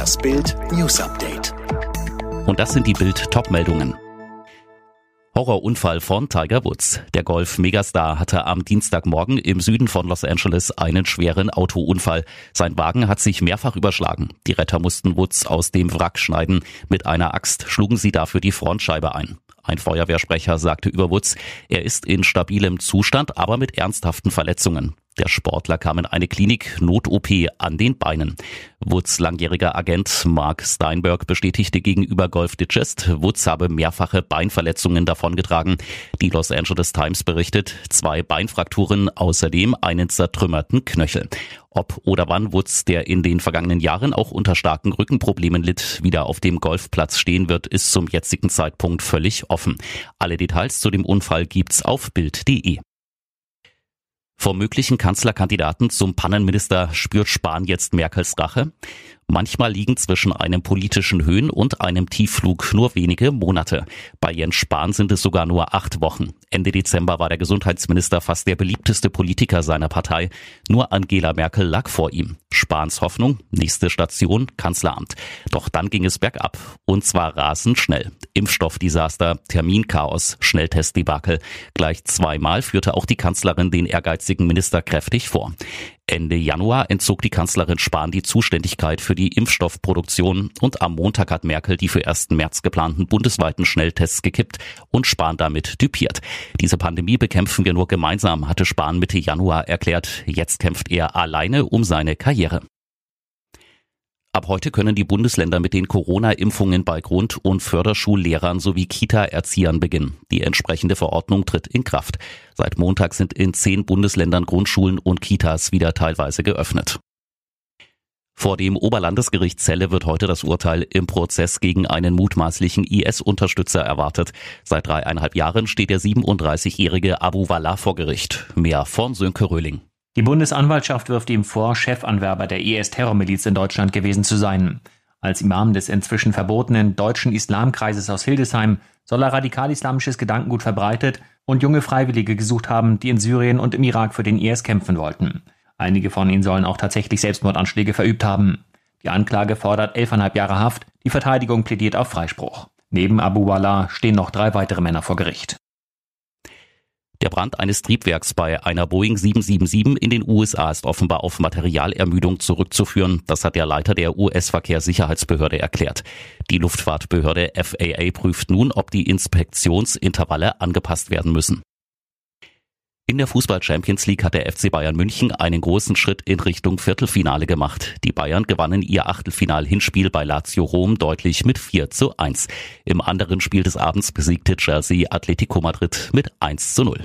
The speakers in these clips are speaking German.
Das Bild News Update. Und das sind die Bild Topmeldungen. Horrorunfall von Tiger Woods. Der Golf-Megastar hatte am Dienstagmorgen im Süden von Los Angeles einen schweren Autounfall. Sein Wagen hat sich mehrfach überschlagen. Die Retter mussten Woods aus dem Wrack schneiden. Mit einer Axt schlugen sie dafür die Frontscheibe ein. Ein Feuerwehrsprecher sagte über Woods, er ist in stabilem Zustand, aber mit ernsthaften Verletzungen. Der Sportler kam in eine Klinik Not-OP an den Beinen. Woods langjähriger Agent Mark Steinberg bestätigte gegenüber Golf Digest, Woods habe mehrfache Beinverletzungen davongetragen. Die Los Angeles Times berichtet, zwei Beinfrakturen, außerdem einen zertrümmerten Knöchel. Ob oder wann Woods, der in den vergangenen Jahren auch unter starken Rückenproblemen litt, wieder auf dem Golfplatz stehen wird, ist zum jetzigen Zeitpunkt völlig offen. Alle Details zu dem Unfall gibt's auf Bild.de. Vom möglichen Kanzlerkandidaten zum Pannenminister spürt Spahn jetzt Merkels Rache. Manchmal liegen zwischen einem politischen Höhen- und einem Tiefflug nur wenige Monate. Bei Jens Spahn sind es sogar nur acht Wochen. Ende Dezember war der Gesundheitsminister fast der beliebteste Politiker seiner Partei. Nur Angela Merkel lag vor ihm. Spahns Hoffnung, nächste Station, Kanzleramt. Doch dann ging es bergab. Und zwar rasend schnell. Impfstoffdesaster, Terminchaos, Schnelltestdebakel. Gleich zweimal führte auch die Kanzlerin den ehrgeizigen Minister kräftig vor. Ende Januar entzog die Kanzlerin Spahn die Zuständigkeit für die Impfstoffproduktion und am Montag hat Merkel die für 1. März geplanten bundesweiten Schnelltests gekippt und Spahn damit düpiert. Diese Pandemie bekämpfen wir nur gemeinsam, hatte Spahn Mitte Januar erklärt. Jetzt kämpft er alleine um seine Karriere. Ab heute können die Bundesländer mit den Corona-Impfungen bei Grund- und Förderschullehrern sowie Kita-Erziehern beginnen. Die entsprechende Verordnung tritt in Kraft. Seit Montag sind in zehn Bundesländern Grundschulen und Kitas wieder teilweise geöffnet. Vor dem Oberlandesgericht Celle wird heute das Urteil im Prozess gegen einen mutmaßlichen IS-Unterstützer erwartet. Seit dreieinhalb Jahren steht der 37-jährige Abu Wallah vor Gericht. Mehr von Sönke Röhling. Die Bundesanwaltschaft wirft ihm vor, Chefanwerber der IS-Terrormiliz in Deutschland gewesen zu sein. Als Imam des inzwischen verbotenen deutschen Islamkreises aus Hildesheim soll er radikal-islamisches Gedankengut verbreitet und junge Freiwillige gesucht haben, die in Syrien und im Irak für den IS kämpfen wollten. Einige von ihnen sollen auch tatsächlich Selbstmordanschläge verübt haben. Die Anklage fordert elfeinhalb Jahre Haft, die Verteidigung plädiert auf Freispruch. Neben Abu Wallah stehen noch drei weitere Männer vor Gericht. Der Brand eines Triebwerks bei einer Boeing 777 in den USA ist offenbar auf Materialermüdung zurückzuführen. Das hat der Leiter der US-Verkehrssicherheitsbehörde erklärt. Die Luftfahrtbehörde FAA prüft nun, ob die Inspektionsintervalle angepasst werden müssen. In der Fußball Champions League hat der FC Bayern München einen großen Schritt in Richtung Viertelfinale gemacht. Die Bayern gewannen ihr Achtelfinal-Hinspiel bei Lazio Rom deutlich mit 4 zu 1. Im anderen Spiel des Abends besiegte Chelsea Atletico Madrid mit 1 zu 0.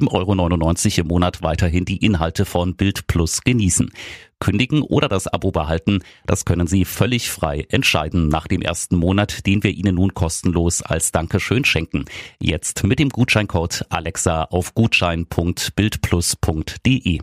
7,99 Euro im Monat weiterhin die Inhalte von Bild Plus genießen. Kündigen oder das Abo behalten, das können Sie völlig frei entscheiden nach dem ersten Monat, den wir Ihnen nun kostenlos als Dankeschön schenken. Jetzt mit dem Gutscheincode Alexa auf gutschein.bildplus.de.